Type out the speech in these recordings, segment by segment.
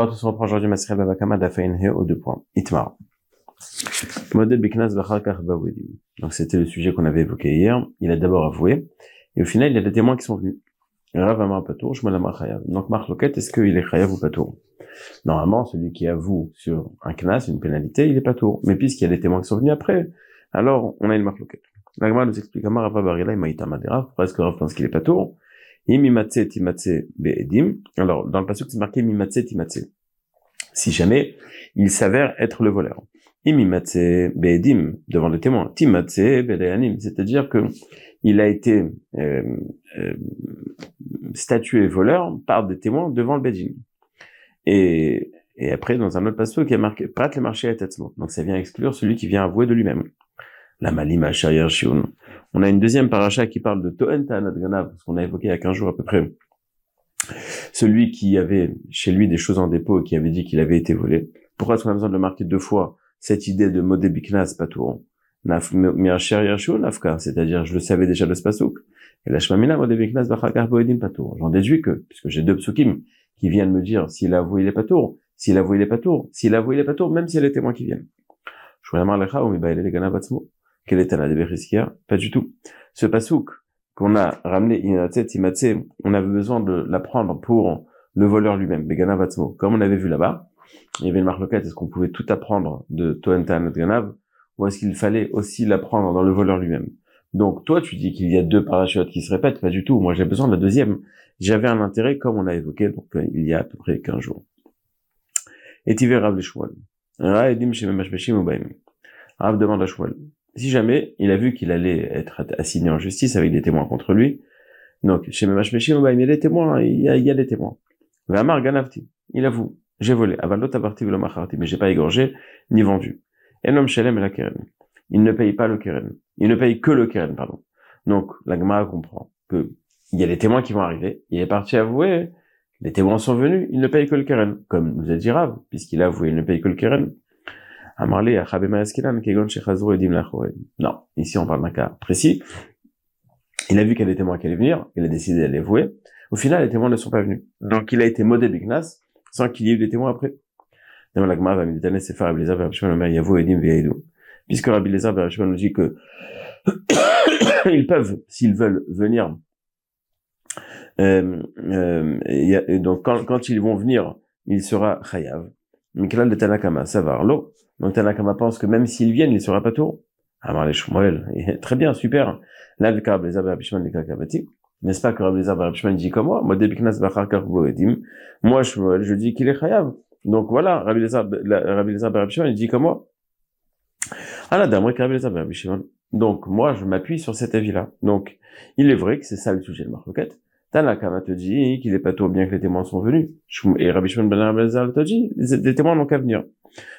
On reprend aujourd'hui Masrel Babakama Dafain He au deux points. Itmar. Modèle Biknas Bachakar Bawedim. Donc c'était le sujet qu'on avait évoqué hier. Il a d'abord avoué. Et au final, il y a des témoins qui sont venus. Rav Amar Patour, Shmuel Chayav. Donc Marc Loquette, est-ce qu'il est Chayav ou Patour? Normalement, celui qui avoue sur un Knas, une pénalité, il est Patour. Mais puisqu'il y a des témoins qui sont venus après, alors on a une Marc Loquette. L'Agma nous explique Amar Rav Barila, Maïta Madera. Pourquoi est-ce que Rav pense qu'il est Patour? Alors, dans le passage, c'est marqué Mimatse Timatse. Si jamais il s'avère être le voleur. Imimatse Be'edim, devant le témoin. Timatse Be'edim. C'est-à-dire que il a été euh, euh, statué voleur par des témoins devant le Bedin. Et, et après, dans un autre passage qui a marqué Prat le marché à Donc ça vient exclure celui qui vient avouer de lui-même. La malima shayar shiun. On a une deuxième paracha qui parle de Toen Ta'anat Ganav, ce qu'on a évoqué il y a 15 jours à peu près. Celui qui avait chez lui des choses en dépôt et qui avait dit qu'il avait été volé. Pourquoi est-ce qu'on a besoin de le marquer deux fois Cette idée de Modé Biknas Patour. C'est-à-dire, je le savais déjà de ce pasouk. Et la Shmamina Modé Biknas Boedim Patour. J'en déduis que, puisque j'ai deux psukim qui viennent me dire s'il a avoué les patours, s'il a avoué les patours, s'il a avoué les patours, même s'il y a les témoins qui viennent. Je voulais ou les quel est un Pas du tout. Ce pasouk qu'on a ramené, on avait besoin de l'apprendre pour le voleur lui-même, Begana. Comme on avait vu là-bas, il y avait une marque est-ce qu'on pouvait tout apprendre de Toenta Ganav, ou est-ce qu'il fallait aussi l'apprendre dans le voleur lui-même? Donc toi, tu dis qu'il y a deux parachutes qui se répètent, pas du tout. Moi, j'ai besoin de la deuxième. J'avais un intérêt, comme on a évoqué, euh, il y a à peu près 15 jours. Et Rav le. Rav demande à Shmuel si jamais il a vu qu'il allait être assigné en justice avec des témoins contre lui, donc chez Memashmeshim, il y a des témoins, il y a, il y a des témoins. Vamar il avoue, j'ai volé, avalot abarti macharti, mais j'ai pas égorgé ni vendu. La. Il ne paye pas le Keren. Il ne paye que le Keren, pardon. Donc, la comprend que il y a des témoins qui vont arriver. Il est parti avouer. Les témoins sont venus. Il ne paye que le Keren. Comme nous a dit Rav, puisqu'il a avoué, il ne paye que le Keren. Non, ici on parle d'un cas précis. Il a vu qu'il y a des témoins qui allaient venir, il a décidé d'aller vouer. Au final, les témoins ne sont pas venus. Donc il a été modé Bignas sans qu'il y ait eu des témoins après. Puisque Rabbi Lézar nous dit que ils peuvent, s'ils veulent, venir. Euh, euh, donc quand, ils vont venir, il sera chayav. Miklal de Tanakama, savoir l'eau. Donc Tanakama pense que même s'ils viennent, il sera pas tout. Amar les Shmuel, très bien, super. Là, le Karab les les Kakabati. N'est-ce pas que Rabbi Lézar Abishman dit comme moi, moi, je dis qu'il est chayav. Donc voilà, Rabbi Lézar Abishman, il dit comme moi. Ah la dame, Rabbi Lézar Abishman. Donc moi, je m'appuie sur cet avis-là. Donc, il est vrai que c'est ça le sujet de Marloquette. Tanakama te dit qu'il est pas tout bien que les témoins sont venus. Et Rabbi Shimon ben Abelzar te dit, les témoins n'ont qu'à venir.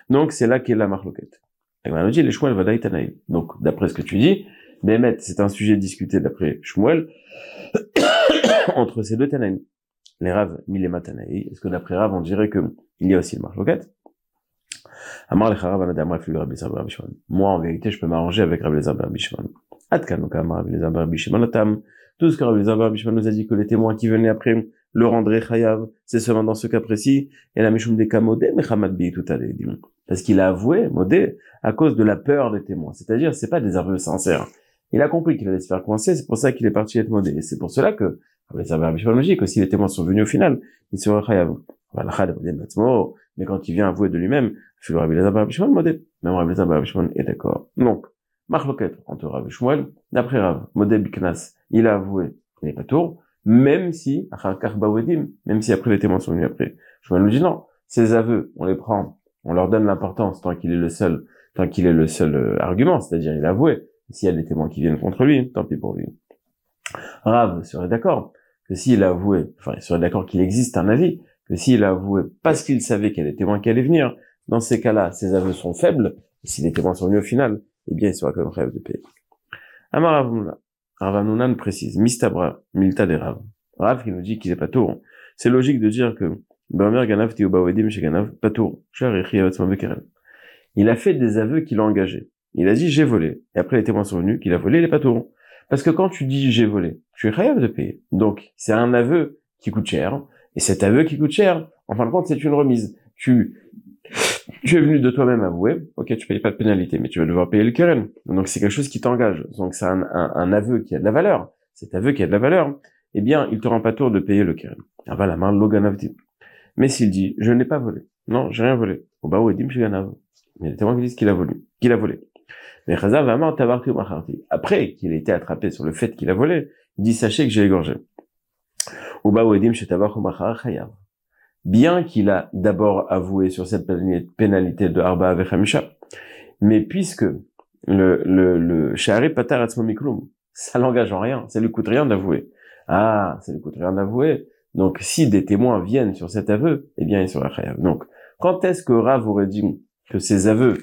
Donc, c'est là qu'est la marloquette. Et on dit, les Shmuel. Donc, d'après ce que tu dis, Mehmet, c'est un sujet discuté d'après Shmuel, entre ces deux Tanaïm. Les Rav, Milema Tanaï. Est-ce que d'après Rav, on dirait que il y a aussi le marloquette? Amar Rav Moi, en vérité, je peux m'arranger avec Rabbi Lézar Rabbi Shimon. Adkanuka Rabbi Rabbi Shimon Atam. Tout ce que Rabbi Rabbi Shimon nous a dit que les témoins qui venaient après le rendrait chayav, c'est seulement dans ce cas précis, et la Mishum des Kamodé, Mechamad Bi tout à Parce qu'il a avoué, Modé, à cause de la peur des témoins. C'est-à-dire, c'est pas des aveux sincères. Il a compris qu'il allait se faire coincer, c'est pour ça qu'il est parti être modé. Et c'est pour cela que, les serveurs logique, que si les témoins sont venus au final, il sera chayav. Mais quand il vient avouer de lui-même, je le Rabbi Lazar modé. Même Rabbi Lazar est d'accord. Donc, Marloquette entre et Shmuel, d'après Rav, modé Biknas, il a avoué, pas tour, même si, même si après les témoins sont venus après. Je me dis non, ces aveux, on les prend, on leur donne l'importance tant qu'il est le seul, tant qu'il est le seul euh, argument, c'est-à-dire il a avoué. S'il y a des témoins qui viennent contre lui, tant pis pour lui. Rav serait d'accord que s'il a avoué, enfin il serait d'accord qu'il existe un avis, que s'il a avoué parce qu'il savait qu'il y a des témoins qui allaient venir, dans ces cas-là, ses aveux sont faibles, et si les témoins sont venus au final, eh bien il sera comme rêve de. Amar Ravanunan précise, Mistabra, Milta des Rav. Rav qui nous dit qu'il est pas tour. C'est logique de dire que pas. Il a fait des aveux qu'il a engagés. Il a dit j'ai volé. Et après les témoins sont venus qu'il a volé les tour. Parce que quand tu dis j'ai volé, tu es rêve de payer. Donc c'est un aveu qui coûte cher. Et cet aveu qui coûte cher, En fin de compte, c'est une remise. Tu, tu es venu de toi-même avouer, ok, tu payes pas de pénalité, mais tu vas devoir payer le keren. Donc c'est quelque chose qui t'engage. Donc c'est un, un, aveu qui a de la valeur. Cet aveu qui a de la valeur, eh bien, il te rend pas tour de payer le keren. Ah, la main loganavdi. Mais s'il dit, je n'ai pas volé. Non, j'ai rien volé. Au bas où Il y a des témoins qui disent qu'il a volé. Qu'il a volé. Mais Après qu'il ait été attrapé sur le fait qu'il a volé, il dit, sachez que j'ai égorgé. Au bas où bien qu'il a d'abord avoué sur cette pénalité de Arba avec Hamisha, mais puisque le, le, le Shahari Patar ça l'engage en rien, ça lui coûte rien d'avouer. Ah, ça lui coûte rien d'avouer. Donc, si des témoins viennent sur cet aveu, eh bien, il sera chayav. Donc, quand est-ce que Rav aurait dit que ces aveux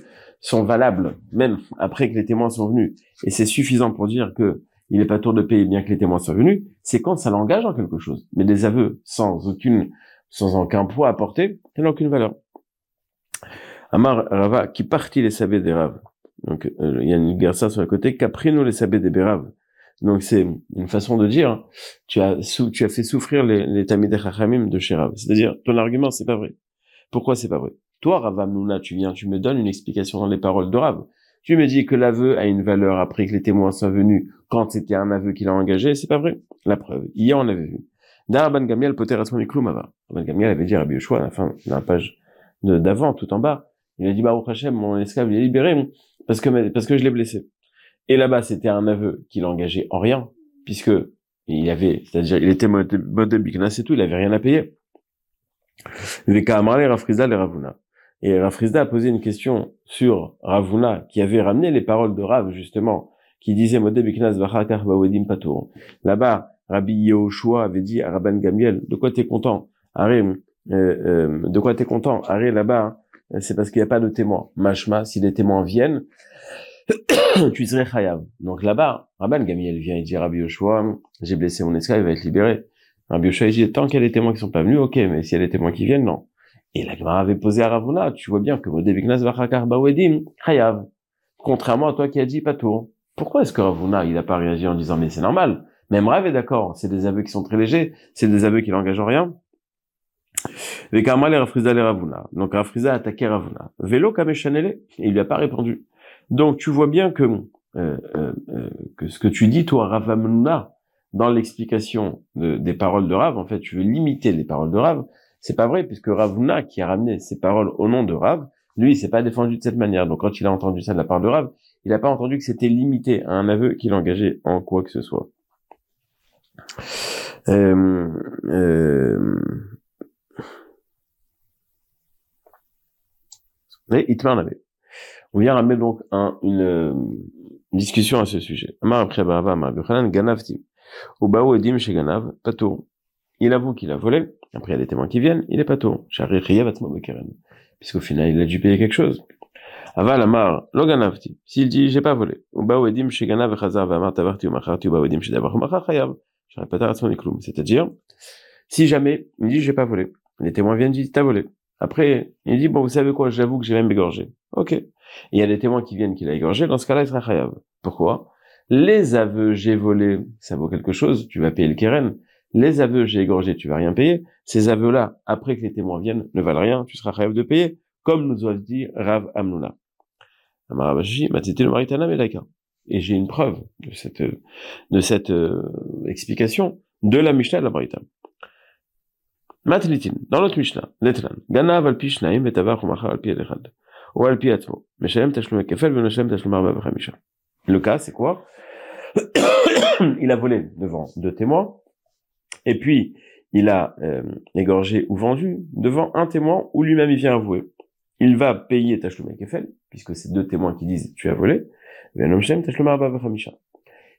sont valables, même après que les témoins sont venus, et c'est suffisant pour dire que il n'est pas tour de payer bien que les témoins soient venus, c'est quand ça l'engage en quelque chose. Mais des aveux sans aucune sans aucun poids à porter, ça n'a aucune valeur. Amar Rava, qui partit les sabés des raves. Donc, euh, il y a une garça sur le côté, caprino les sabés des béraves. Donc, c'est une façon de dire, tu as, tu as fait souffrir les, les tamideh de chez. C'est-à-dire, ton argument, c'est pas vrai. Pourquoi c'est pas vrai? Toi, Rav Mouna, tu viens, tu me donnes une explication dans les paroles de Rav. Tu me dis que l'aveu a une valeur après que les témoins sont venus quand c'était un aveu qu'il a engagé, c'est pas vrai. La preuve. Hier, on avait vu. Darban Gamiel poter Rabban Gamiel avait dit à Rabbi Yoshua, à la fin de la page d'avant, tout en bas, il a dit, Baruch Hashem, mon esclave, il est libéré, parce que, parce que je l'ai blessé. Et là-bas, c'était un aveu qu'il engageait en rien, puisque il avait, c'est-à-dire, il était modèle Biknas et tout, il avait rien à payer. Veka Amarle, Rafrizda, les Ravuna. Et Rafrizda a posé une question sur Ravuna, qui avait ramené les paroles de Rav, justement, qui disait Modé Biknas Vachakar Bawedim Patour. Là-bas, Rabbi Yehoshua avait dit à Rabban Gamiel, de quoi t'es content Arrête, euh, euh, de quoi t'es content Arrête là-bas, hein. c'est parce qu'il n'y a pas de témoins. Mashma, si les témoins viennent, tu serais chayav. Donc là-bas, Rabban Gamiel vient et dit Rabbi Yoshua, j'ai blessé mon esclave, il va être libéré. Rabbi Yoshua dit, tant qu'il y a des témoins qui sont pas venus, ok, mais s'il y a des témoins qui viennent, non. Et la Gemara avait posé à Ravuna, tu vois bien que Modebiknas Vachakar Bawedim, chayav. Contrairement à toi qui as dit pas tout. Pourquoi est-ce que Ravuna, il n'a pas réagi en disant, mais c'est normal, même Rav est d'accord, c'est des aveux qui sont très légers, c'est des aveux qui n'engagent en rien. Donc Rafriza a attaqué Ravuna. Vélo Kameshanele, il lui a pas répondu. Donc tu vois bien que, euh, euh, euh, que ce que tu dis, toi, Ravamuna, dans l'explication des paroles de Rav, en fait, tu veux limiter les paroles de Rav. C'est pas vrai, puisque Ravuna, qui a ramené ses paroles au nom de Rav, lui, il s'est pas défendu de cette manière. Donc quand il a entendu ça de la part de Rav, il n'a pas entendu que c'était limité à un aveu qu'il engageait en quoi que ce soit. Euh, euh, avait. On vient ramener donc un, une, discussion à ce sujet. Il avoue qu'il a volé. Après, il y a des témoins qui viennent. Il est pas tout. Puisqu'au final, il a dû payer quelque chose. Aval amar lo. S'il dit j'ai pas volé. Edim echazar v'amar tavarti. C'est-à-dire, si jamais il dit j'ai pas volé, les témoins viennent dire t'as volé. Après, il dit bon vous savez quoi, j'avoue que j'ai même égorgé. Ok. Il y a des témoins qui viennent qu'il a égorgé, dans ce cas-là il sera chayav. Pourquoi? Les aveux j'ai volé, ça vaut quelque chose, tu vas payer le keren. Les aveux j'ai égorgé, tu vas rien payer. Ces aveux-là, après que les témoins viennent, ne valent rien, tu seras chayav de payer, comme nous a dit Rav matite le et j'ai une preuve de cette, de cette euh, explication de la Mishnah de la Braïta. Matlitin, dans l'autre Mishnah, Letlan, Ganav al pi shnaim et tavach umachar al pi elechad, ou al pi atmo, meshalem tashlum kefel ve meshalem tashlum arba v'chamisha. Le cas, c'est quoi? Il a volé devant deux témoins, et puis il a euh, égorgé ou vendu devant un témoin où lui-même il vient avouer. Il va payer tashlum kefel, puisque c'est deux témoins qui disent tu as volé,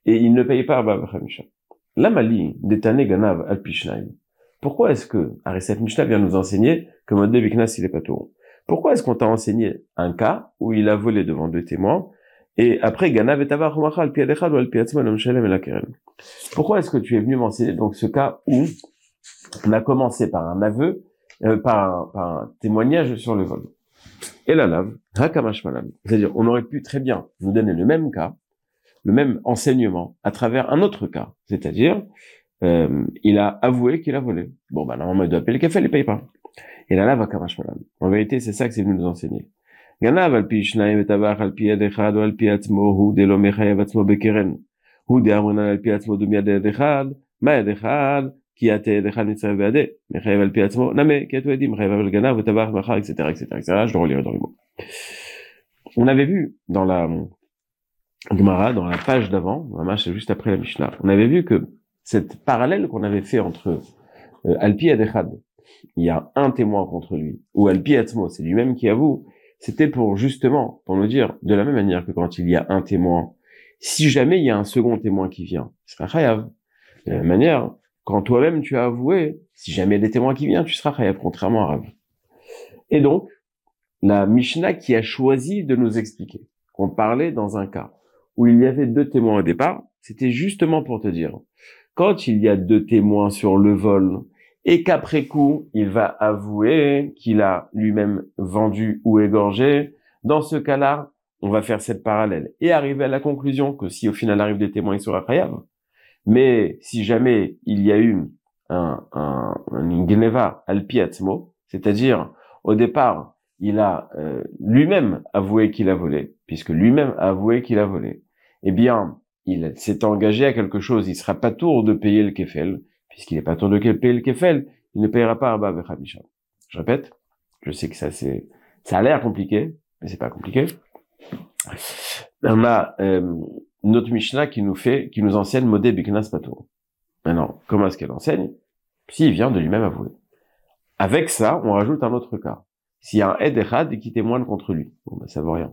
et il ne paye pas Arba Vachamisha. La Mali, Detane Ganav al Pourquoi est-ce que Arisat Mishnah vient nous enseigner que Modé Biknas il est pas tout Pourquoi est-ce qu'on t'a enseigné un cas où il a volé devant deux témoins et après Ganav et Tavar al ou al Pourquoi est-ce que tu es venu m'enseigner donc ce cas où on a commencé par un aveu, euh, par un témoignage sur le vol? Et la lave, C'est-à-dire, on aurait pu très bien vous donner le même cas, le même enseignement, à travers un autre cas. C'est-à-dire, euh, il a avoué qu'il a volé. Bon, bah, normalement, il doit payer le café, il ne paye pas. Et va kamashmalan. En vérité, c'est ça que c'est venu nous enseigner. Qui a etc., etc., etc., je dans les mots. On avait vu dans la Gemara, dans la page d'avant, juste après la Mishnah, on avait vu que cette parallèle qu'on avait fait entre euh, Alpi et Echad, il y a un témoin contre lui, ou Alpi Atzmo, c'est lui-même qui avoue, c'était pour justement, pour nous dire, de la même manière que quand il y a un témoin, si jamais il y a un second témoin qui vient, il sera chayav. De la même manière, quand toi-même tu as avoué, si jamais il y a des témoins qui viennent, tu seras chayav, contrairement à Rav. Et donc, la Mishnah qui a choisi de nous expliquer qu'on parlait dans un cas où il y avait deux témoins au départ, c'était justement pour te dire, quand il y a deux témoins sur le vol et qu'après coup, il va avouer qu'il a lui-même vendu ou égorgé, dans ce cas-là, on va faire cette parallèle et arriver à la conclusion que si au final arrive des témoins, il sera khayab. Mais si jamais il y a eu un, un, un gneva al c'est-à-dire au départ, il a euh, lui-même avoué qu'il a volé, puisque lui-même a avoué qu'il a volé, eh bien, il s'est engagé à quelque chose, il sera pas tour de payer le kefel, puisqu'il n'est pas tour de payer le kefel, il ne payera pas Abba Hamisha. Je répète, je sais que ça c'est, ça a l'air compliqué, mais c'est pas compliqué. On a euh, notre Mishnah qui nous fait, qui nous enseigne Modé Biknas Patour. Maintenant, comment est-ce qu'elle enseigne? S'il vient de lui-même avouer. Avec ça, on rajoute un autre cas. S'il y a un Ed Echad qui témoigne contre lui, bon, ben, ça vaut rien.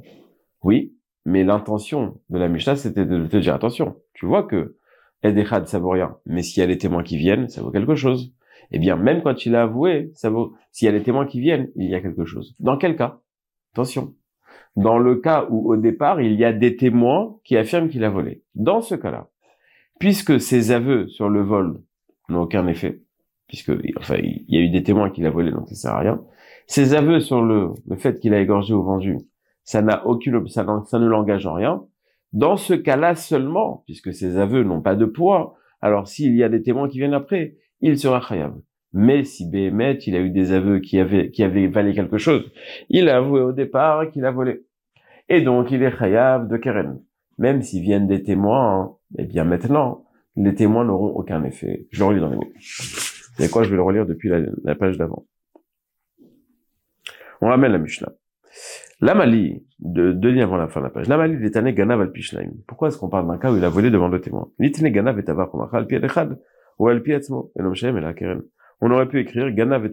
Oui, mais l'intention de la Mishnah, c'était de te dire, attention, tu vois que Ed Echad, ça vaut rien. Mais s'il y a les témoins qui viennent, ça vaut quelque chose. Eh bien, même quand il a avoué, ça vaut, s'il y a les témoins qui viennent, il y a quelque chose. Dans quel cas? Attention. Dans le cas où, au départ, il y a des témoins qui affirment qu'il a volé. Dans ce cas-là, puisque ses aveux sur le vol n'ont aucun effet, puisque, enfin, il y a eu des témoins qu'il a volé, donc ça sert à rien, ses aveux sur le, le fait qu'il a égorgé ou vendu, ça n'a aucune, ça, ça ne l'engage en rien. Dans ce cas-là seulement, puisque ses aveux n'ont pas de poids, alors s'il y a des témoins qui viennent après, il sera khayab. Mais si Béhémet, il a eu des aveux qui avaient, qui avaient valé quelque chose, il a avoué au départ qu'il a volé. Et donc, il est khayab de Keren. Même s'ils viennent des témoins, eh bien maintenant, les témoins n'auront aucun effet. Je le relis dans les mots. C'est quoi, je vais le relire depuis la page d'avant. On ramène la Mishnah. L'Amali, de deux lignes avant la fin de la page. L'Amali l'étané ganav al pishnaim. Pourquoi est-ce qu'on parle d'un cas où il a volé devant le témoin? L'itane ganav et tavar al pi echad, ou et et keren. On aurait pu écrire ganav et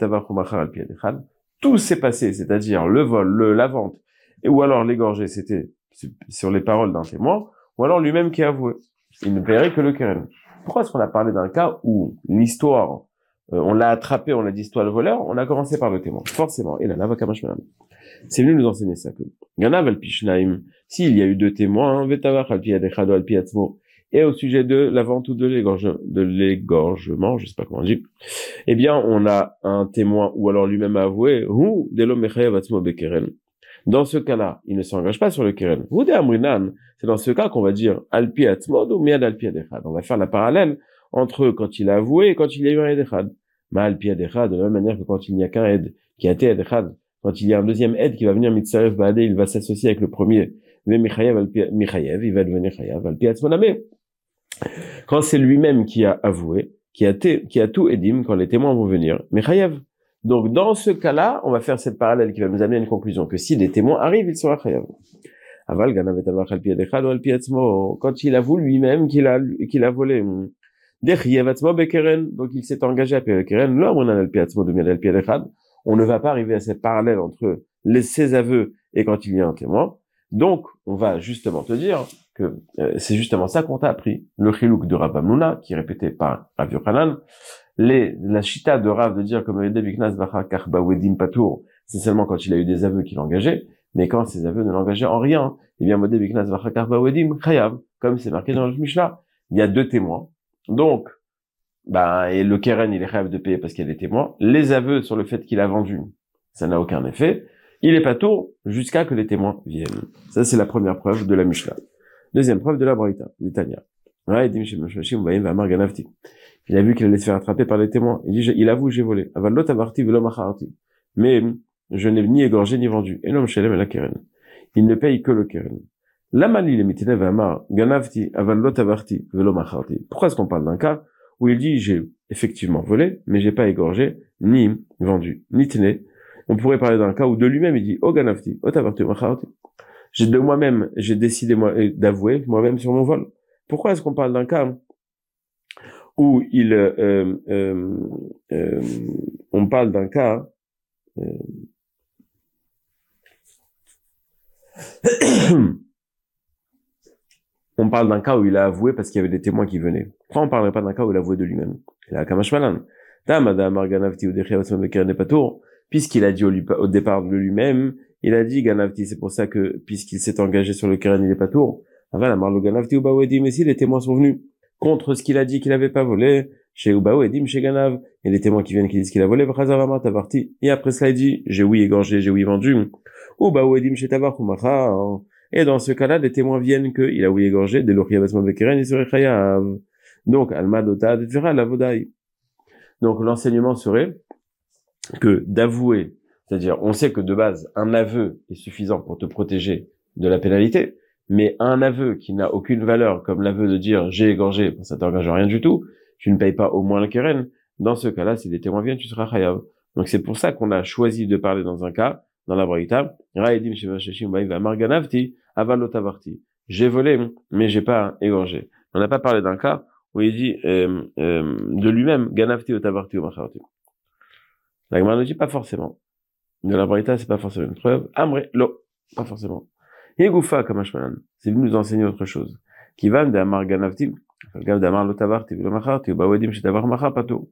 al. Tout s'est passé, c'est-à-dire le vol, le, la vente, et ou alors l'égorger, c'était sur les paroles d'un témoin, ou alors lui-même qui a avoué. Il ne paierait que le keren. Pourquoi est-ce qu'on a parlé d'un cas où l'histoire euh, on l'a attrapé, on l'a dit toi le voleur, on a commencé par le témoin. Forcément. Et là, là, C'est venu nous enseigner ça que. S'il y a eu deux témoins, et au sujet de la vente ou de l'égorgement, je sais pas comment on dit, eh bien, on a un témoin, ou alors lui-même avoué, ou dans ce cas-là, il ne s'engage pas sur le keren. C'est dans ce cas qu'on va dire alpi ou miad alpi On va faire la parallèle entre quand il a avoué et quand il y a eu un edechad. Mal pi de la même manière que quand il n'y a qu'un aide qui a été edechad, quand il y a un deuxième aide qui va venir mitzaref baade, il va s'associer avec le premier. Mais il va devenir Chayav al Quand c'est lui-même qui a avoué, qui a, qui a tout edim, quand les témoins vont venir, Michayev. Donc, dans ce cas-là, on va faire cette parallèle qui va nous amener à une conclusion que si les témoins arrivent, il sera Chayav. Aval quand il avoue lui-même qu'il a, qu'il a volé. Donc il s'est engagé à Keren. On ne va pas arriver à cette parallèle entre ses aveux et quand il y a un témoin. Donc, on va justement te dire euh, c'est justement ça qu'on t'a appris. Le chilouk de Rav Amnuna, qui est répété par Rav Yochanan, la chita de Rav de dire comme Patour, c'est seulement quand il a eu des aveux qu'il engageait, mais quand ces aveux ne l'engageaient en rien, eh bien, comme c'est marqué dans le Mishnah, il y a deux témoins, donc, bah, et le Keren, il est rêve de payer parce qu'il y a des témoins. Les aveux sur le fait qu'il a vendu, ça n'a aucun effet. Il est pas tôt jusqu'à que les témoins viennent. Ça, c'est la première preuve de la Mishnah. Deuxième preuve de la Brita, l'Itania. Il a vu qu'il allait se faire attraper par les témoins. Il dit, il avoue, j'ai volé. Mais je n'ai ni égorgé ni vendu. Il ne paye que le keren. Pourquoi est-ce qu'on parle d'un cas où il dit j'ai effectivement volé, mais j'ai pas égorgé, ni vendu, ni tené. On pourrait parler d'un cas où de lui-même il dit oh ganavti, oh tavarti, J'ai de moi-même, j'ai décidé moi d'avouer moi-même sur mon vol. Pourquoi est-ce qu'on parle d'un cas où il, euh, euh, euh, on parle d'un cas on parle d'un cas où il a avoué parce qu'il y avait des témoins qui venaient. Pourquoi on parlerait pas d'un cas où il a avoué de lui-même? Il a Kamashmalan. Puisqu'il a dit au, départ de lui-même, il a dit Ganavti, c'est pour ça que, puisqu'il s'est engagé sur le Keren, il est pas tour. Mais si les témoins sont venus contre ce qu'il a dit qu'il n'avait pas volé, chez Ubawedim, chez Ganav, a des témoins qui viennent qui disent qu'il a volé, et après cela il dit, j'ai oui égorgé, j'ai oui vendu, Ubawedim, chez Tavar, et dans ce cas-là, des témoins viennent qu'il a oui égorgé, des Bekeren, il serait Chayav. Donc, Almadota, la Vodai. Donc, l'enseignement serait que d'avouer, c'est-à-dire, on sait que de base, un aveu est suffisant pour te protéger de la pénalité, mais un aveu qui n'a aucune valeur, comme l'aveu de dire j'ai égorgé, ça t'engage rien du tout, tu ne payes pas au moins la keren. Dans ce cas-là, si des témoins viennent, tu seras chayav. Donc c'est pour ça qu'on a choisi de parler dans un cas, dans la braïta, j'ai volé, mais j'ai pas égorgé. On n'a pas parlé d'un cas où il dit euh, euh, de lui-même, ganavti otavarti ou macharti. La ne dit pas forcément. De la braïta, c'est pas forcément une preuve. Amre, lo, pas forcément. Yegoufa kamashmanan. C'est nous enseigner autre chose. Kivan de amar ganavti, d'amar lotavarti, macharti, ou bawedim shetavar machapato.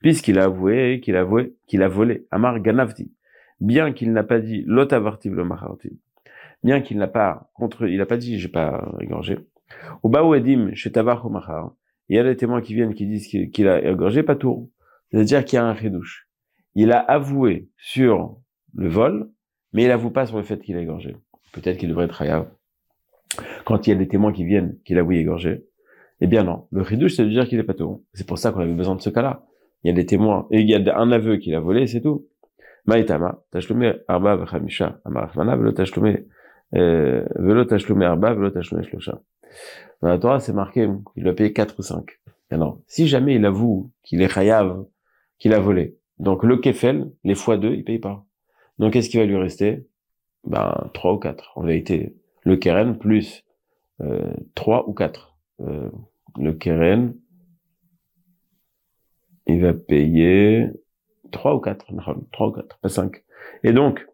Puisqu'il a avoué, qu'il a avoué, qu'il a volé. Amar ganavti bien qu'il n'a pas dit l'otavartiv le machartiv, bien qu'il n'a pas contre, il n'a pas dit j'ai pas égorgé. Au baouedim chez Tavar Machar, il y a des témoins qui viennent qui disent qu'il a égorgé pas tout. C'est-à-dire qu'il y a un redouche. Il a avoué sur le vol, mais il avoue pas sur le fait qu'il a égorgé. Peut-être qu'il devrait être hayav. Quand il y a des témoins qui viennent qu'il a oui égorgé, eh bien non. Le redouche, c'est de dire qu'il est pas tout. C'est pour ça qu'on avait besoin de ce cas-là. Il y a des témoins, et il y a un aveu qu'il a volé, c'est tout. Maïtama, tashlume arba v'chamisha, amarachmana, velo tashlume, velo tashlume arba, velo tashlume shlosha. Dans la Torah, c'est marqué qu'il doit payer 4 ou 5. Alors, si jamais il avoue qu'il est chayav, qu'il a volé, donc le kefel, les fois 2, il paye pas. Donc, qu'est-ce qui va lui rester? Ben, 3 ou 4. En vérité, le keren plus euh, 3 ou 4. Euh, le keren, il va payer Trois ou quatre, trois ou quatre, pas cinq. Et donc,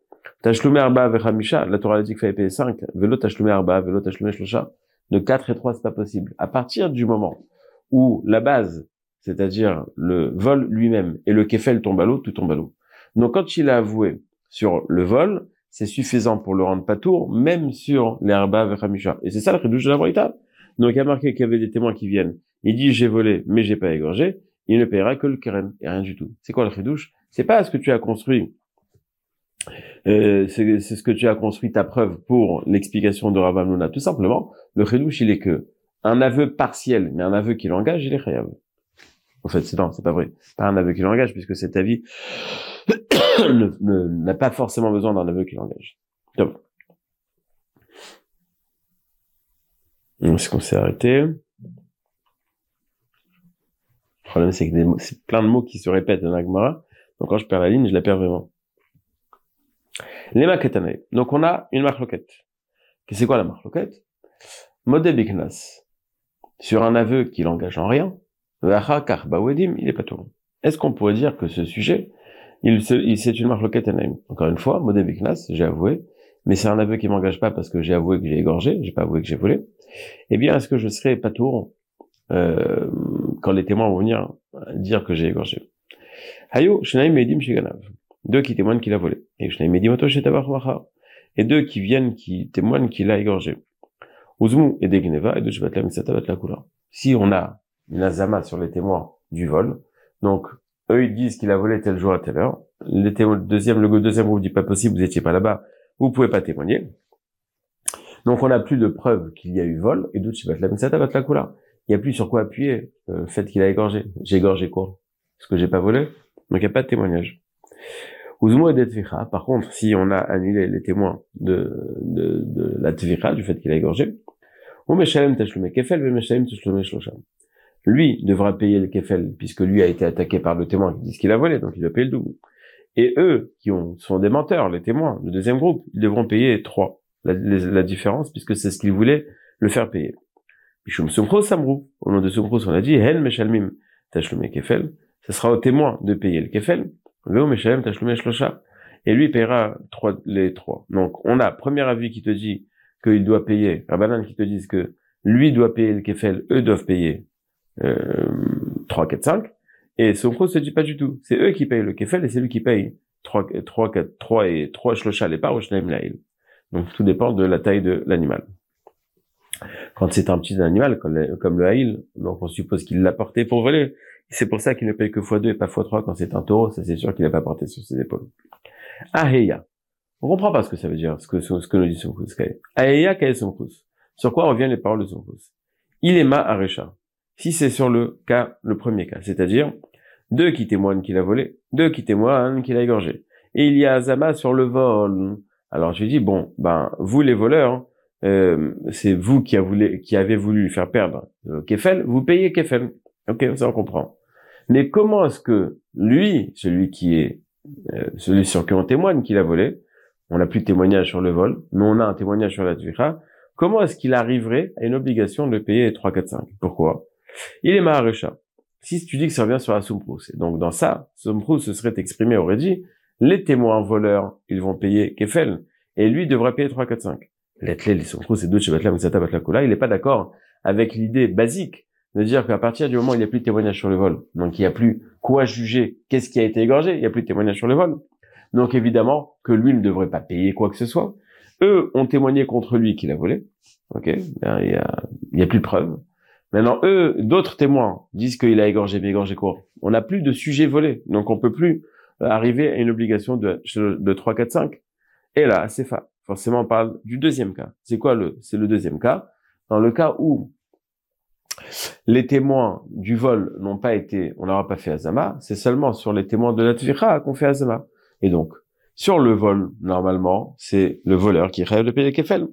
Tashlume Arba Vechamisha, la Torah dit qu'il fallait payer cinq. Velo Tashlume Arba, Velo Tashlume Shlosha. De quatre et trois, c'est pas possible. À partir du moment où la base, c'est-à-dire le vol lui-même et le kefel tombe à l'eau, tout tombe à l'eau. Donc quand il a avoué sur le vol, c'est suffisant pour le rendre pas tour, même sur les Arba Vechamisha. Et c'est ça le redouche de la Braïta. Donc il y a marqué qu'il y avait des témoins qui viennent. Il dit j'ai volé, mais j'ai pas égorgé il ne paiera que le keren et rien du tout. C'est quoi le chidouche C'est pas ce que tu as construit. Euh, c'est ce que tu as construit ta preuve pour l'explication de Rav Amnuna. Tout simplement, le chidouche, il est que un aveu partiel, mais un aveu qui l'engage, il est chayav. En fait, c'est non, c'est pas vrai. Pas un aveu qui l'engage, puisque cet avis n'a pas forcément besoin d'un aveu qui l'engage. Donc, est-ce qu'on s'est arrêté le problème, c'est que c'est plein de mots qui se répètent dans l'agmara. Donc, quand je perds la ligne, je la perds vraiment. Les maketane. Donc, on a une marloquette. C'est quoi la marloquette? Modé biknas. Sur un aveu qui l'engage en rien. Il est pas tout. Est-ce qu'on pourrait dire que ce sujet, il, c'est une marloquette Encore une fois, modé biknas, j'ai avoué. Mais c'est un aveu qui m'engage pas parce que j'ai avoué que j'ai égorgé, j'ai pas avoué que j'ai volé. Eh bien, est-ce que je serais pas tour euh, quand les témoins vont venir dire que j'ai égorgé? Hayo, Medim Deux qui témoignent qu'il a volé. Et Medim Et deux qui viennent, qui témoignent qu'il a égorgé. Uzmu et Degneva et de la couleur. Si on a une azama sur les témoins du vol, donc eux ils disent qu'il a volé tel jour à telle heure, le deuxième, le deuxième groupe dit pas possible, vous étiez pas là-bas, vous pouvez pas témoigner. Donc on n'a plus de preuves qu'il y a eu vol, et d'autres la la couleur il n'y a plus sur quoi appuyer euh, le fait qu'il a égorgé. J'ai égorgé quoi? Parce que j'ai pas volé. Donc il n'y a pas de témoignage. Uzmo et Par contre, si on a annulé les témoins de, de, de la tvicha, du fait qu'il a égorgé, lui devra payer le kefel, puisque lui a été attaqué par le témoin qui dit qu'il a volé, donc il doit payer le double. Et eux, qui ont, sont des menteurs, les témoins, le deuxième groupe, ils devront payer trois, la, la différence, puisque c'est ce qu'ils voulaient le faire payer. Au nom de Sumchos, on a dit, Hen Meshalmim Tashlume Kefel, ce sera au témoin de payer le Kefel, Veo Meshalem Tashlume Shlosha, et lui paiera trois, les trois. Donc, on a premier avis qui te dit qu'il doit payer, Rabbanan qui te disent que lui doit payer le Kefel, eux doivent payer euh, 3, 4, 5, et Sumchos se dit pas du tout. C'est eux qui payent le Kefel et c'est lui qui paye 3, 3, 4, 3 et 3 Shlosha, les parts. Donc, tout dépend de la taille de l'animal. Quand c'est un petit animal, comme le, haïl, donc on suppose qu'il l'a porté pour voler. C'est pour ça qu'il ne paye que x2 et pas x3 quand c'est un taureau, ça c'est sûr qu'il n'a pas porté sur ses épaules. Aheya. On comprend pas ce que ça veut dire, ce que, ce que nous dit Sumkus. Aheya son Sumkus. Sur quoi reviennent les paroles de Sumkus Il est ma arecha. Si c'est sur le cas, le premier cas, c'est-à-dire deux qui témoignent qu'il a volé, deux qui témoignent qu'il a égorgé. Et il y a Azama sur le vol. Alors je lui dis, bon, ben, vous les voleurs, euh, c'est vous qui, voulu, avez voulu faire perdre euh, Kefel, vous payez Kefel. Ok, ça on comprend. Mais comment est-ce que lui, celui qui est, euh, celui sur qui on témoigne qu'il a volé, on n'a plus de témoignage sur le vol, mais on a un témoignage sur la tuira, comment est-ce qu'il arriverait à une obligation de payer 3, 4, 5 Pourquoi? Il est Maharisha. Si tu dis que ça revient sur la Sumprous, donc dans ça, Sumprous se serait exprimé, aurait dit, les témoins voleurs, ils vont payer Kefel, et lui devrait payer 3, 4, 5 il n'est pas d'accord avec l'idée basique de dire qu'à partir du moment où il n'y a plus de témoignage sur le vol, donc il n'y a plus quoi juger, qu'est-ce qui a été égorgé, il n'y a plus de témoignage sur le vol. Donc évidemment que lui ne devrait pas payer quoi que ce soit. Eux ont témoigné contre lui qu'il a volé. Ok, il y a, il y a plus de preuves. Maintenant, eux, d'autres témoins disent qu'il a égorgé, mais égorgé quoi? On n'a plus de sujet volé, donc on peut plus arriver à une obligation de, de 3, 4, 5. Et là, c'est fa forcément on parle du deuxième cas. C'est quoi le C'est le deuxième cas? Dans le cas où les témoins du vol n'ont pas été, on n'aura pas fait Azama, c'est seulement sur les témoins de la Tvira qu'on fait Azama. Et donc, sur le vol, normalement, c'est le voleur qui rêve de payer les kefel.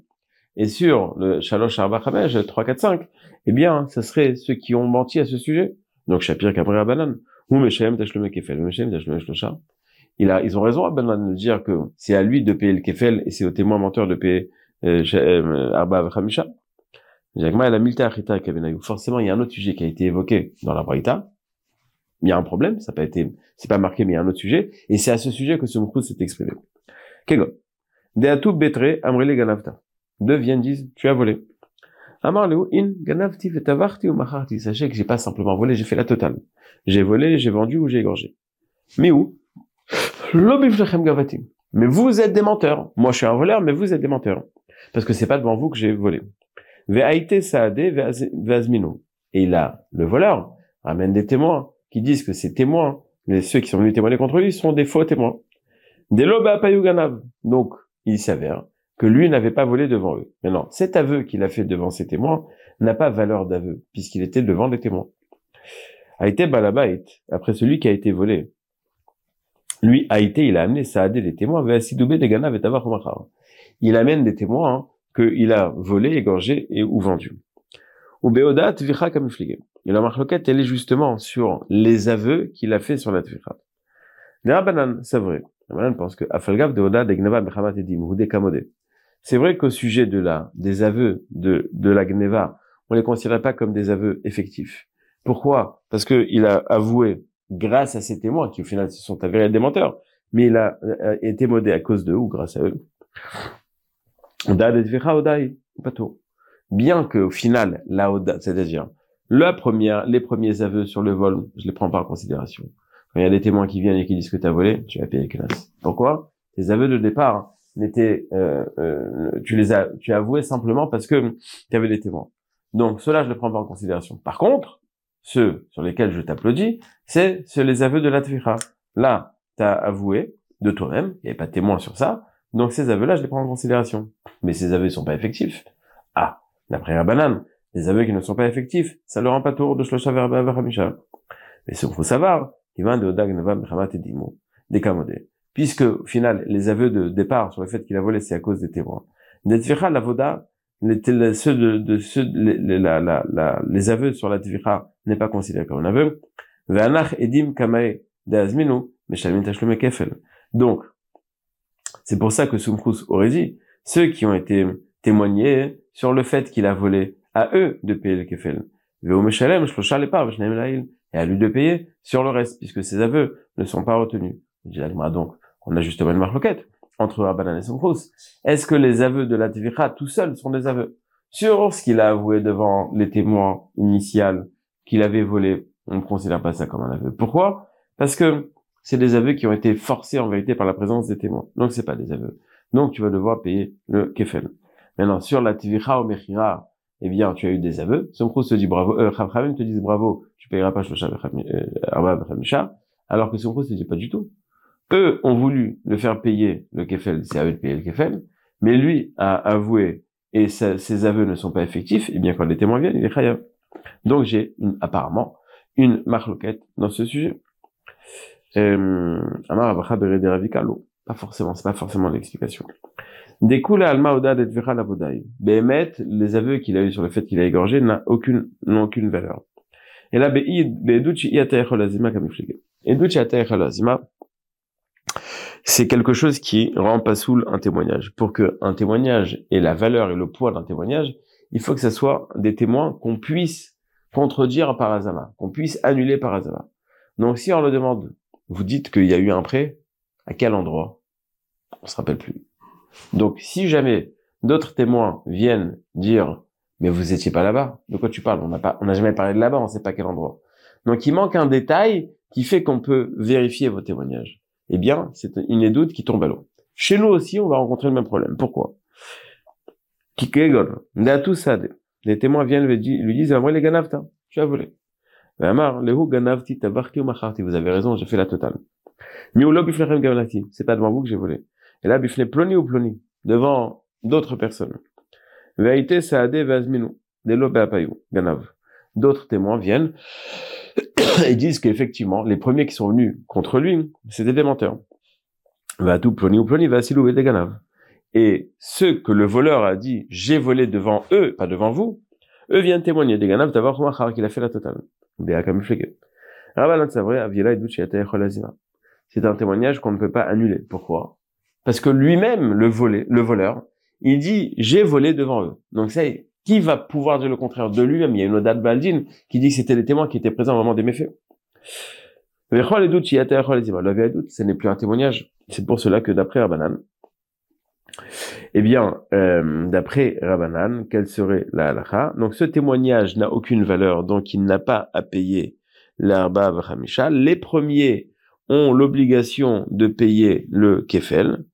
Et sur le Shalosh Arba 3, 4, 5, eh bien, ce serait ceux qui ont menti à ce sujet. Donc, Shapir Kabri Abanan, ou Meshem Tashlume Kefel, Meshem Tashlume Shlosha, il a, ils ont raison, Ben de dire que c'est à lui de payer le kefel et c'est au témoin menteur de payer euh, euh, Arba Khamisha. Forcément, il y a un autre sujet qui a été évoqué dans la Braïta. Il y a un problème, ça n'a pas été, c'est pas marqué, mais il y a un autre sujet, et c'est à ce sujet que ce mot s'est exprimé. Kego. Deatu betre amrele ganavta. Deux viennent disent, tu as volé. In ganavti vetavarti ou macharti. Sachez que j'ai pas simplement volé, j'ai fait la totale. J'ai volé, j'ai vendu ou j'ai égorgé. Mais où? Mais vous êtes des menteurs. Moi, je suis un voleur, mais vous êtes des menteurs. Parce que c'est pas devant vous que j'ai volé. Et là, le voleur ramène des témoins qui disent que ces témoins, les, ceux qui sont venus témoigner contre lui, sont des faux témoins. Des Donc, il s'avère que lui n'avait pas volé devant eux. Maintenant, cet aveu qu'il a fait devant ces témoins n'a pas valeur d'aveu, puisqu'il était devant des témoins. A été balabait, après celui qui a été volé, lui, Haïté, il a amené Saadé les témoins, il amène des témoins hein, qu'il a volé, égorgé et ou vendu. Ou Beodat Vicha Kamiflige. Et la marloquette, elle est justement sur les aveux qu'il a fait sur la Tvicha. c'est vrai. Pense que Afalgav Kamode. C'est vrai qu'au sujet des aveux de, la Gneva, on les considère pas comme des aveux effectifs. Pourquoi? Parce qu'il a avoué grâce à ces témoins qui au final se sont avérés des menteurs, mais il a, euh, été modé à cause d'eux ou grâce à eux. Bien qu'au final, la c'est-à-dire les premiers aveux sur le vol, je les prends pas en considération. Quand il y a des témoins qui viennent et qui disent que tu as volé, tu vas payer classe. Pourquoi? Tes aveux de départ n'étaient, euh, euh, tu les as, tu as avoué simplement parce que tu avais des témoins. Donc cela, je ne les prends pas en considération. Par contre, ceux sur lesquels je t'applaudis, c'est les aveux de la tvicha. Là, tu as avoué de toi-même, il pas de témoin sur ça, donc ces aveux-là, je les prends en considération. Mais ces aveux ne sont pas effectifs. Ah, d'après la banane, les aveux qui ne sont pas effectifs, ça leur rend pas tour de Shlosha Verhamisha. Mais ce qu'il faut savoir, il va de Odag Neva Mechamat et Dimo, des Kamodé. Puisque, au final, les aveux de départ sur le fait qu'il a volé, c'est à cause des témoins. Netvicha, la Voda, les, ceux de, de ceux, les, la, la, la, les aveux sur la Tvicha n'est pas considéré comme un aveu. Ve'anach edim kamae de'azminu, meshalmin tashlume kefel. Donc, c'est pour ça que Sumkrus aurait dit, ceux qui ont été témoignés sur le fait qu'il a volé, à eux de payer le kefel. Et à lui de payer sur le reste, puisque ses aveux ne sont pas retenus. Donc, on a justement une marloquette entre Rabbanan et Sumkrus. Est-ce que les aveux de la Tvicha tout seuls sont des aveux? Sur ce qu'il a avoué devant les témoins initiales qu'il avait volé, on ne considère pas ça comme un aveu. Pourquoi? Parce que c'est des aveux qui ont été forcés en vérité par la présence des témoins. Donc c'est pas des aveux. Donc tu vas devoir payer le kefel. Maintenant, sur la tvicha ou mechira, eh bien, tu as eu des aveux. Somkrous te dit bravo, euh, te dit bravo, tu payeras pas Shlosha euh, alors que Somkrous te dit pas du tout. Eux ont voulu le faire payer le kefel, c'est à eux de payer le kefel, mais lui a avoué et ses aveux ne sont pas effectifs, et bien quand les témoins viennent, il est chayav. Donc j'ai apparemment une marloquette dans ce sujet. Euh, pas forcément, c'est pas forcément l'explication. Découle alma oda et vera la Behemet, les aveux qu'il a eu sur le fait qu'il a égorgé n'a aucune, n'ont aucune valeur. Et là, be'educhi lazima lazima, c'est quelque chose qui rend pas soul un témoignage. Pour que un témoignage ait la valeur et le poids d'un témoignage, il faut que ce soit des témoins qu'on puisse contredire par azama, qu'on puisse annuler par azama. Donc si on le demande, vous dites qu'il y a eu un prêt, à quel endroit? On se rappelle plus. Donc, si jamais d'autres témoins viennent dire, mais vous étiez pas là-bas, de quoi tu parles? On n'a pas, on n'a jamais parlé de là-bas, on sait pas quel endroit. Donc, il manque un détail qui fait qu'on peut vérifier vos témoignages. Eh bien, c'est une doute qui tombe à l'eau. Chez nous aussi, on va rencontrer le même problème. Pourquoi? Les témoins viennent lui disent, moi les ganavta, tu as volé. Vous avez raison, j'ai fait la totale. C'est pas devant vous que j'ai volé. Et là, bifne ploni ou ploni, devant d'autres personnes. D'autres témoins viennent et disent qu'effectivement, les premiers qui sont venus contre lui, c'était des menteurs. Va tout ploni ou ploni, va silou et ganav. Et ceux que le voleur a dit, j'ai volé devant eux, pas devant vous, eux viennent témoigner des ganav d'avoir qu'il a fait la totale. C'est un témoignage qu'on ne peut pas annuler. Pourquoi? Parce que lui-même, le le voleur, il dit j'ai volé devant eux. Donc ça, qui va pouvoir dire le contraire de lui-même? Il y a une Odad Baldin qui dit que c'était les témoins qui étaient présents au moment des méfaits. Ce n'est plus un témoignage. C'est pour cela que d'après Rabbanan, eh bien, euh, d'après Rabbanan, quelle serait la halakha? Donc ce témoignage n'a aucune valeur, donc il n'a pas à payer l'arba v'chamisha. Les premiers ont l'obligation de payer le kefel.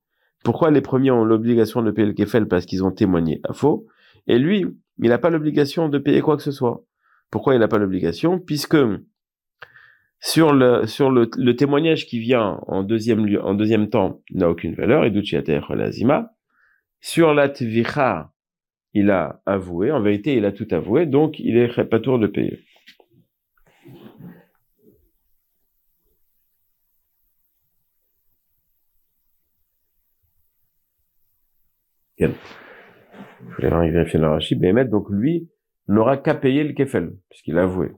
Pourquoi les premiers ont l'obligation de payer le kefel? Parce qu'ils ont témoigné à faux. Et lui, il n'a pas l'obligation de payer quoi que ce soit. Pourquoi il n'a pas l'obligation? Puisque sur le sur le, témoignage qui vient en deuxième lieu, en deuxième temps n'a aucune valeur et lazima sur la tvicha il a avoué en vérité il a tout avoué donc il est pas tour de payer Je voulais vérifier l'arachide. Béhémet, donc lui, n'aura qu'à payer le kefel, puisqu'il a avoué.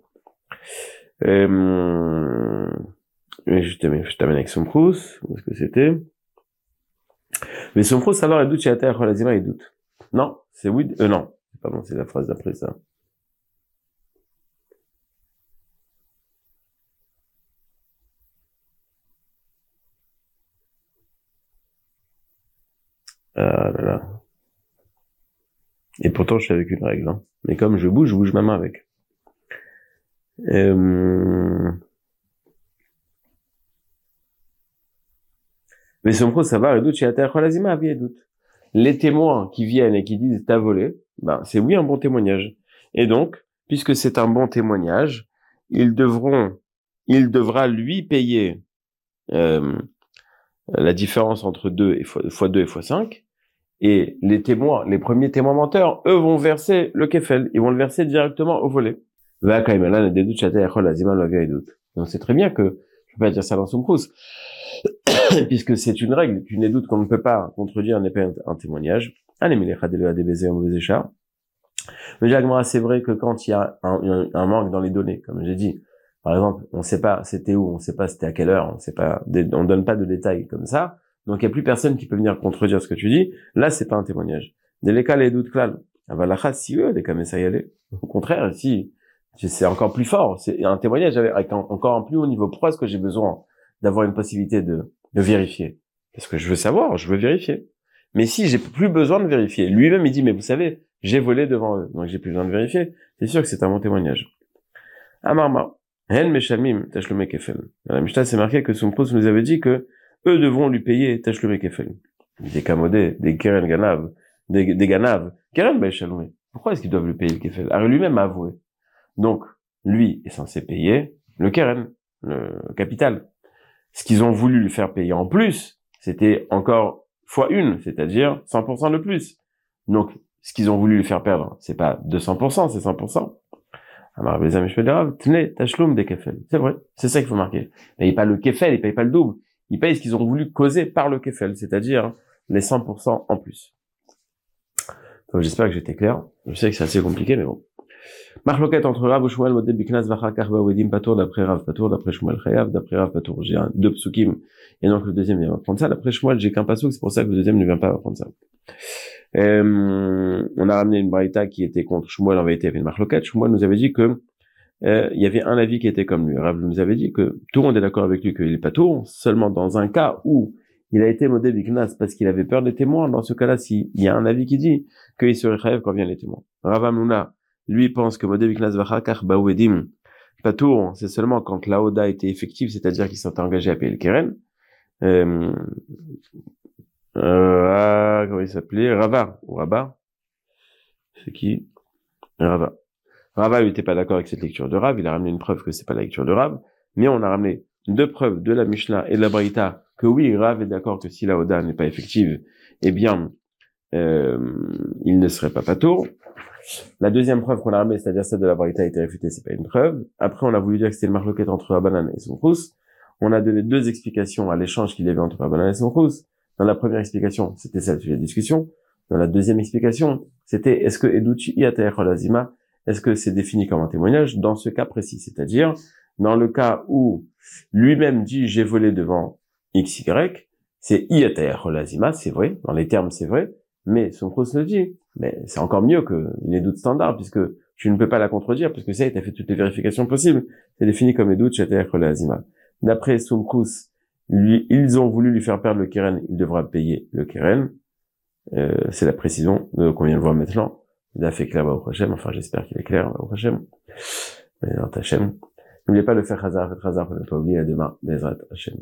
Euh, je t'amène, je t'amène avec où est-ce que c'était? Mais Somkrous, alors, il doute chez Ater il doute. Non, c'est oui, euh, non, pardon, c'est la phrase d'après ça. Ah là là. Et pourtant, je suis avec une règle. Hein. Mais comme je bouge, je bouge ma main avec. Euh... Mais son ça va. Les témoins qui viennent et qui disent t'as volé, ben, c'est oui un bon témoignage. Et donc, puisque c'est un bon témoignage, ils devront, il devra lui payer euh, la différence entre 2 et fois, fois 2 et fois 5, Et les témoins, les premiers témoins menteurs, eux vont verser le kefel. Ils vont le verser directement au volet. Donc c'est très bien que je peux pas dire ça dans son pouce, puisque c'est une règle, qu'une édoute qu'on ne peut pas contredire pas un témoignage. Mais c'est vrai que quand il y a un, un, manque dans les données, comme j'ai dit, par exemple, on ne sait pas c'était où, on ne sait pas c'était à quelle heure, on on donne pas de détails comme ça, donc il n'y a plus personne qui peut venir contredire ce que tu dis. Là, c'est pas un témoignage. Des les les doutes clals. si eux, les cas ça y aller. Au contraire, si c'est encore plus fort, c'est un témoignage avec encore un plus haut niveau. Pourquoi est-ce que j'ai besoin d'avoir une possibilité de, de vérifier? Parce que je veux savoir, je veux vérifier. Mais si j'ai plus besoin de vérifier, lui-même il dit mais vous savez, j'ai volé devant eux, donc j'ai plus besoin de vérifier. C'est sûr que c'est un bon témoignage. Amarma, hen meshamim tashlume kefel. Dans la Mishnah, c'est marqué que son nous avait dit que eux devront lui payer tashlume kefel. Des kamodés, des keren ganav, des, des ganav, keren Pourquoi est-ce qu'ils doivent lui payer le kefel Alors lui-même a avoué. Donc lui est censé payer le keren, le capital. Ce qu'ils ont voulu lui faire payer en plus, c'était encore fois une, c'est-à-dire 100% de plus. Donc, ce qu'ils ont voulu lui faire perdre, c'est pas 200%, c'est 100%. Alors, les amis, je tenez, tachloum des kefel. C'est vrai, c'est ça qu'il faut marquer. Ils payent pas le kefel, ils payent pas le double. Ils payent ce qu'ils ont voulu causer par le kefel, c'est-à-dire les 100% en plus. J'espère que j'étais clair. Je sais que c'est assez compliqué, mais bon. Marloquette entre Rav Shmuel, modèle Biknas, Vachakar, Bawedim, Patour, d'après Rav Patour, d'après Shmuel Chayav, d'après Rav Patour. J'ai deux psukim, et donc le deuxième vient prendre ça. D'après Shmuel, j'ai qu'un pasouk, c'est pour ça que le deuxième ne vient pas prendre ça. Euh, on a ramené une braïta qui était contre Shmuel, en vérité, avait une Marloquette. Shmuel nous avait dit que, euh, il y avait un avis qui était comme lui. Rav nous avait dit que tout le monde est d'accord avec lui qu'il est Patour, seulement dans un cas où il a été modé Biknas parce qu'il avait peur des témoins. Dans ce cas-là, s'il y a un avis qui dit qu'il serait rêve quand viennent les témoins. Rav lui pense que Modé Biknas Vachakar Baouedim, Patour, c'est seulement quand l'Aoda était effective, c'est-à-dire qu'ils sont engagés à payer le Keren. Euh, euh, ah, comment il s'appelait? Rava, ou Rabat C'est qui? Rava. Rava, n'était pas d'accord avec cette lecture de Rav, il a ramené une preuve que c'est pas la lecture de Rav, mais on a ramené deux preuves de la Mishnah et de la Braïta que oui, Rav est d'accord que si la Oda n'est pas effective, eh bien, euh, il ne serait pas patour. La deuxième preuve qu'on a ramenée, c'est-à-dire celle de la vérité a été réfutée, c'est pas une preuve. Après, on a voulu dire que c'était le marloquette entre la banane et son rousse. On a donné deux explications à l'échange qu'il y avait entre la banane et son rousse. Dans la première explication, c'était celle de la discussion. Dans la deuxième explication, c'était est-ce que Educhi Lazima, est-ce que c'est défini comme un témoignage? Dans ce cas précis, c'est-à-dire dans le cas où lui-même dit j'ai volé devant XY, c'est Lazima, c'est vrai, dans les termes c'est vrai, mais son le dit. Mais c'est encore mieux qu'une édoute standard, puisque tu ne peux pas la contredire, puisque ça, il t'a fait toutes les vérifications possibles. C'est défini comme édoute chez Azima. D'après Sumkrus, lui, ils ont voulu lui faire perdre le Keren, il devra payer le Keren. Euh, c'est la précision de qu'on vient de voir maintenant. Il a fait clair au prochain, enfin j'espère qu'il est clair au. Dans N'oubliez pas de faire Hazar, faites Hazar pour ne pas oublier à demain, Bezrat Hashem.